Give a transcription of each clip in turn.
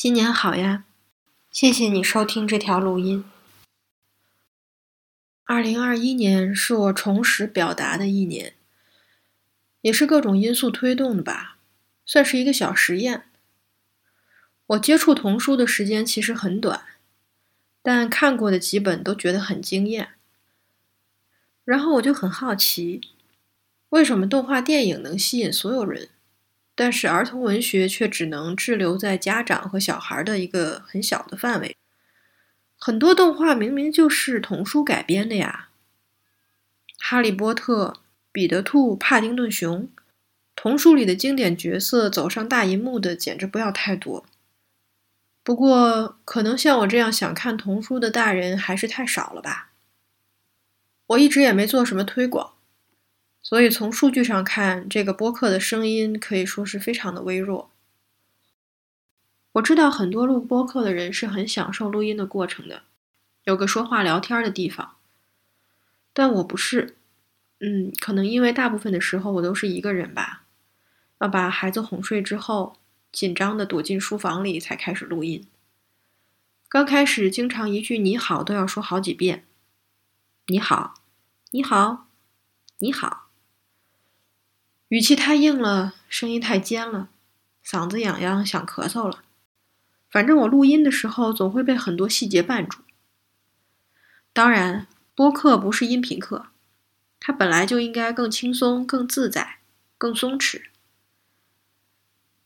新年好呀！谢谢你收听这条录音。二零二一年是我重拾表达的一年，也是各种因素推动的吧，算是一个小实验。我接触童书的时间其实很短，但看过的几本都觉得很惊艳。然后我就很好奇，为什么动画电影能吸引所有人？但是儿童文学却只能滞留在家长和小孩的一个很小的范围。很多动画明明就是童书改编的呀，《哈利波特》《彼得兔》《帕丁顿熊》，童书里的经典角色走上大银幕的简直不要太多。不过，可能像我这样想看童书的大人还是太少了吧。我一直也没做什么推广。所以从数据上看，这个播客的声音可以说是非常的微弱。我知道很多录播客的人是很享受录音的过程的，有个说话聊天的地方。但我不是，嗯，可能因为大部分的时候我都是一个人吧，要把孩子哄睡之后，紧张的躲进书房里才开始录音。刚开始经常一句你好都要说好几遍，你好，你好，你好。语气太硬了，声音太尖了，嗓子痒痒，想咳嗽了。反正我录音的时候总会被很多细节绊住。当然，播客不是音频课，它本来就应该更轻松、更自在、更松弛。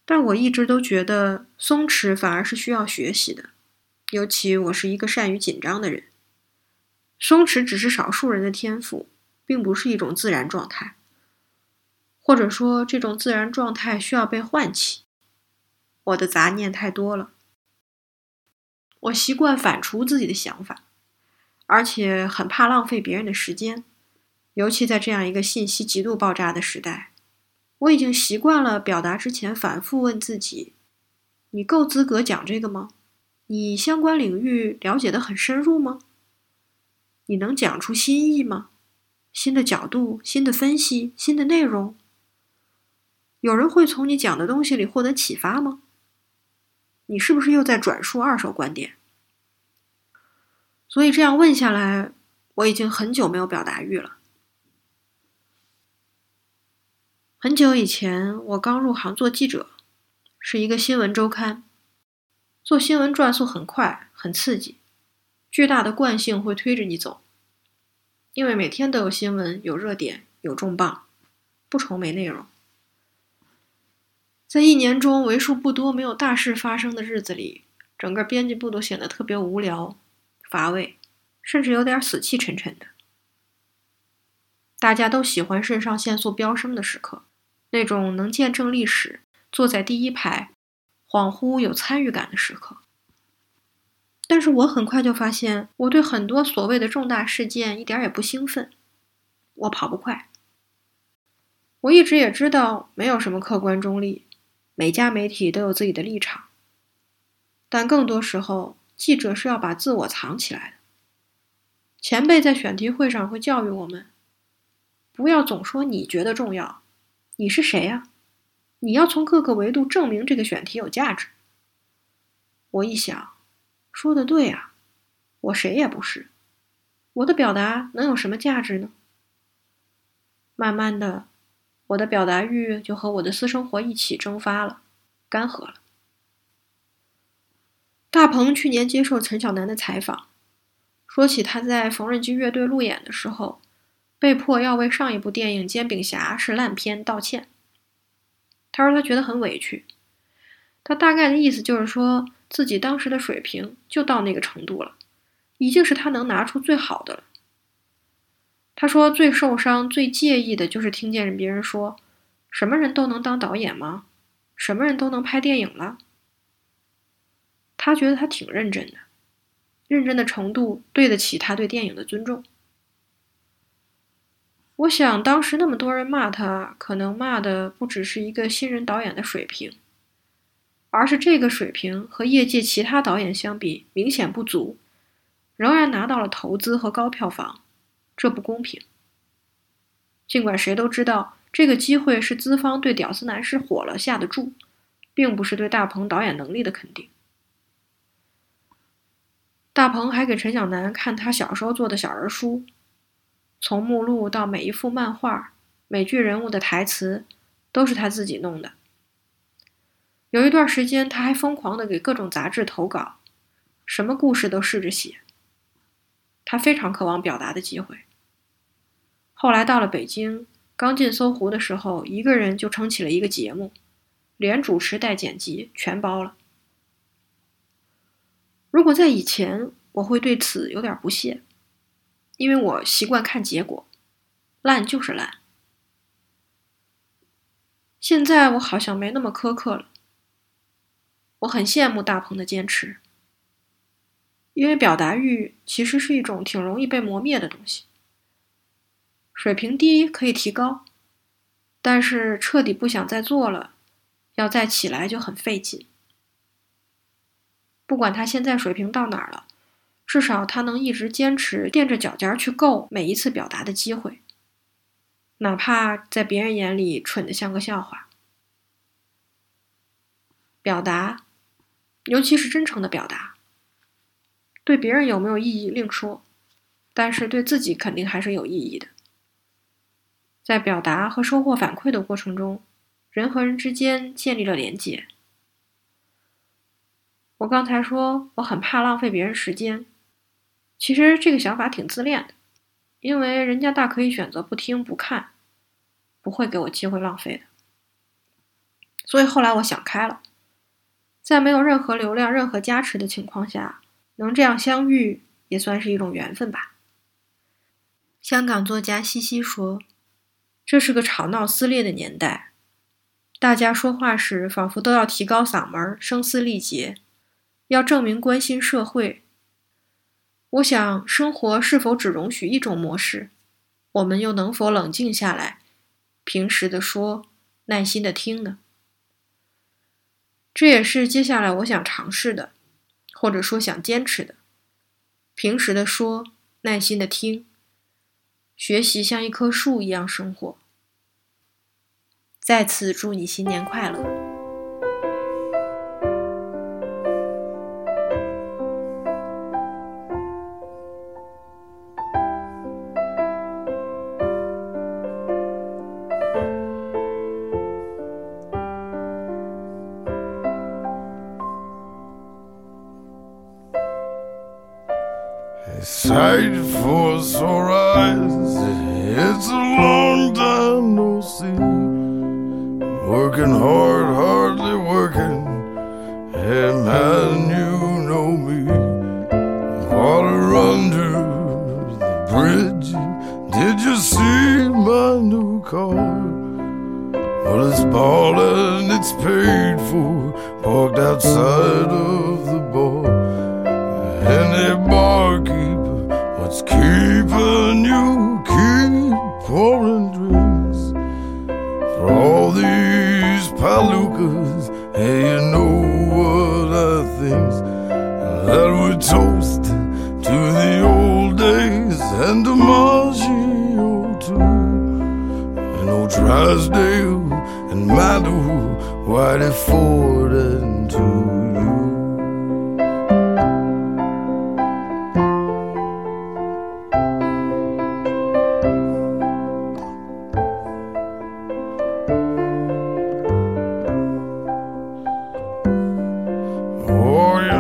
但我一直都觉得松弛反而是需要学习的，尤其我是一个善于紧张的人。松弛只是少数人的天赋，并不是一种自然状态。或者说，这种自然状态需要被唤起。我的杂念太多了，我习惯反刍自己的想法，而且很怕浪费别人的时间，尤其在这样一个信息极度爆炸的时代。我已经习惯了表达之前反复问自己：“你够资格讲这个吗？你相关领域了解的很深入吗？你能讲出新意吗？新的角度、新的分析、新的内容？”有人会从你讲的东西里获得启发吗？你是不是又在转述二手观点？所以这样问下来，我已经很久没有表达欲了。很久以前，我刚入行做记者，是一个新闻周刊。做新闻转速很快，很刺激，巨大的惯性会推着你走，因为每天都有新闻，有热点，有重磅，不愁没内容。在一年中为数不多没有大事发生的日子里，整个编辑部都显得特别无聊、乏味，甚至有点死气沉沉的。大家都喜欢肾上腺素飙升的时刻，那种能见证历史、坐在第一排、恍惚有参与感的时刻。但是我很快就发现，我对很多所谓的重大事件一点也不兴奋。我跑不快。我一直也知道，没有什么客观中立。每家媒体都有自己的立场，但更多时候，记者是要把自我藏起来的。前辈在选题会上会教育我们：不要总说你觉得重要，你是谁呀？你要从各个维度证明这个选题有价值。我一想，说的对啊，我谁也不是，我的表达能有什么价值呢？慢慢的。我的表达欲就和我的私生活一起蒸发了，干涸了。大鹏去年接受陈小南的采访，说起他在缝纫机乐队路演的时候，被迫要为上一部电影《煎饼侠》是烂片道歉。他说他觉得很委屈，他大概的意思就是说自己当时的水平就到那个程度了，已经是他能拿出最好的了。他说：“最受伤、最介意的就是听见别人说，什么人都能当导演吗？什么人都能拍电影了？”他觉得他挺认真的，认真的程度对得起他对电影的尊重。我想，当时那么多人骂他，可能骂的不只是一个新人导演的水平，而是这个水平和业界其他导演相比明显不足，仍然拿到了投资和高票房。这不公平。尽管谁都知道这个机会是资方对屌丝男士火了下的注，并不是对大鹏导演能力的肯定。大鹏还给陈小南看他小时候做的小人书，从目录到每一幅漫画、每句人物的台词，都是他自己弄的。有一段时间，他还疯狂的给各种杂志投稿，什么故事都试着写。他非常渴望表达的机会。后来到了北京，刚进搜狐的时候，一个人就撑起了一个节目，连主持带剪辑全包了。如果在以前，我会对此有点不屑，因为我习惯看结果，烂就是烂。现在我好像没那么苛刻了。我很羡慕大鹏的坚持，因为表达欲其实是一种挺容易被磨灭的东西。水平低可以提高，但是彻底不想再做了，要再起来就很费劲。不管他现在水平到哪儿了，至少他能一直坚持垫着脚尖去够每一次表达的机会，哪怕在别人眼里蠢得像个笑话。表达。尤其是真诚的表达，对别人有没有意义另说，但是对自己肯定还是有意义的。在表达和收获反馈的过程中，人和人之间建立了连接。我刚才说我很怕浪费别人时间，其实这个想法挺自恋的，因为人家大可以选择不听不看，不会给我机会浪费的。所以后来我想开了。在没有任何流量、任何加持的情况下，能这样相遇，也算是一种缘分吧。香港作家西西说：“这是个吵闹撕裂的年代，大家说话时仿佛都要提高嗓门、声嘶力竭，要证明关心社会。我想，生活是否只容许一种模式？我们又能否冷静下来，平时的说，耐心的听呢？”这也是接下来我想尝试的，或者说想坚持的。平时的说，耐心的听，学习像一棵树一样生活。再次祝你新年快乐 hard, hardly working. Hey man, you know me. Water under the bridge. Did you see my new car? Well, it's bought and it's paid for. Parked outside of the bar. And they barkeep, what's keeping you? Keep pouring drinks Drysdale and Whitey Ford and to you. Oh, you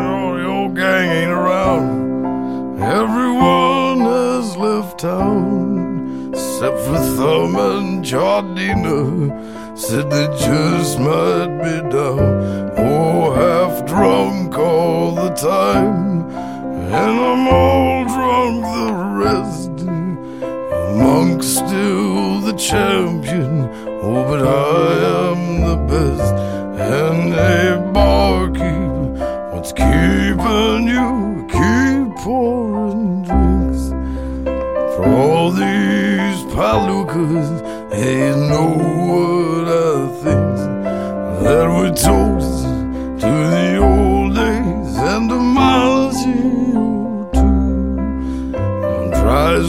know, gang ain't around. Everyone has left town, except for Thumb and Jardina. Said they just might be down. Oh, half drunk all the time. And I'm all drunk the rest. Monk's still the champion. Oh, but I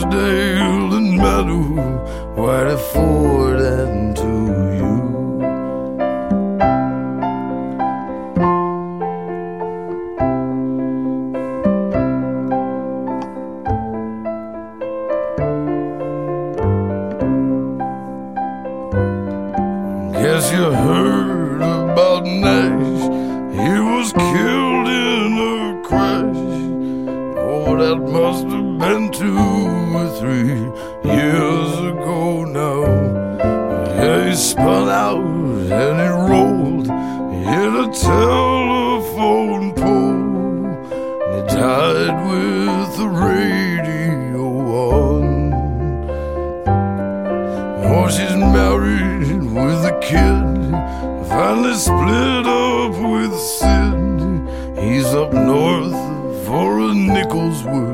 Rosedale and Meadow, where I afford and to you. married with a kid. Finally split up with Sid. He's up north for a nickel's worth.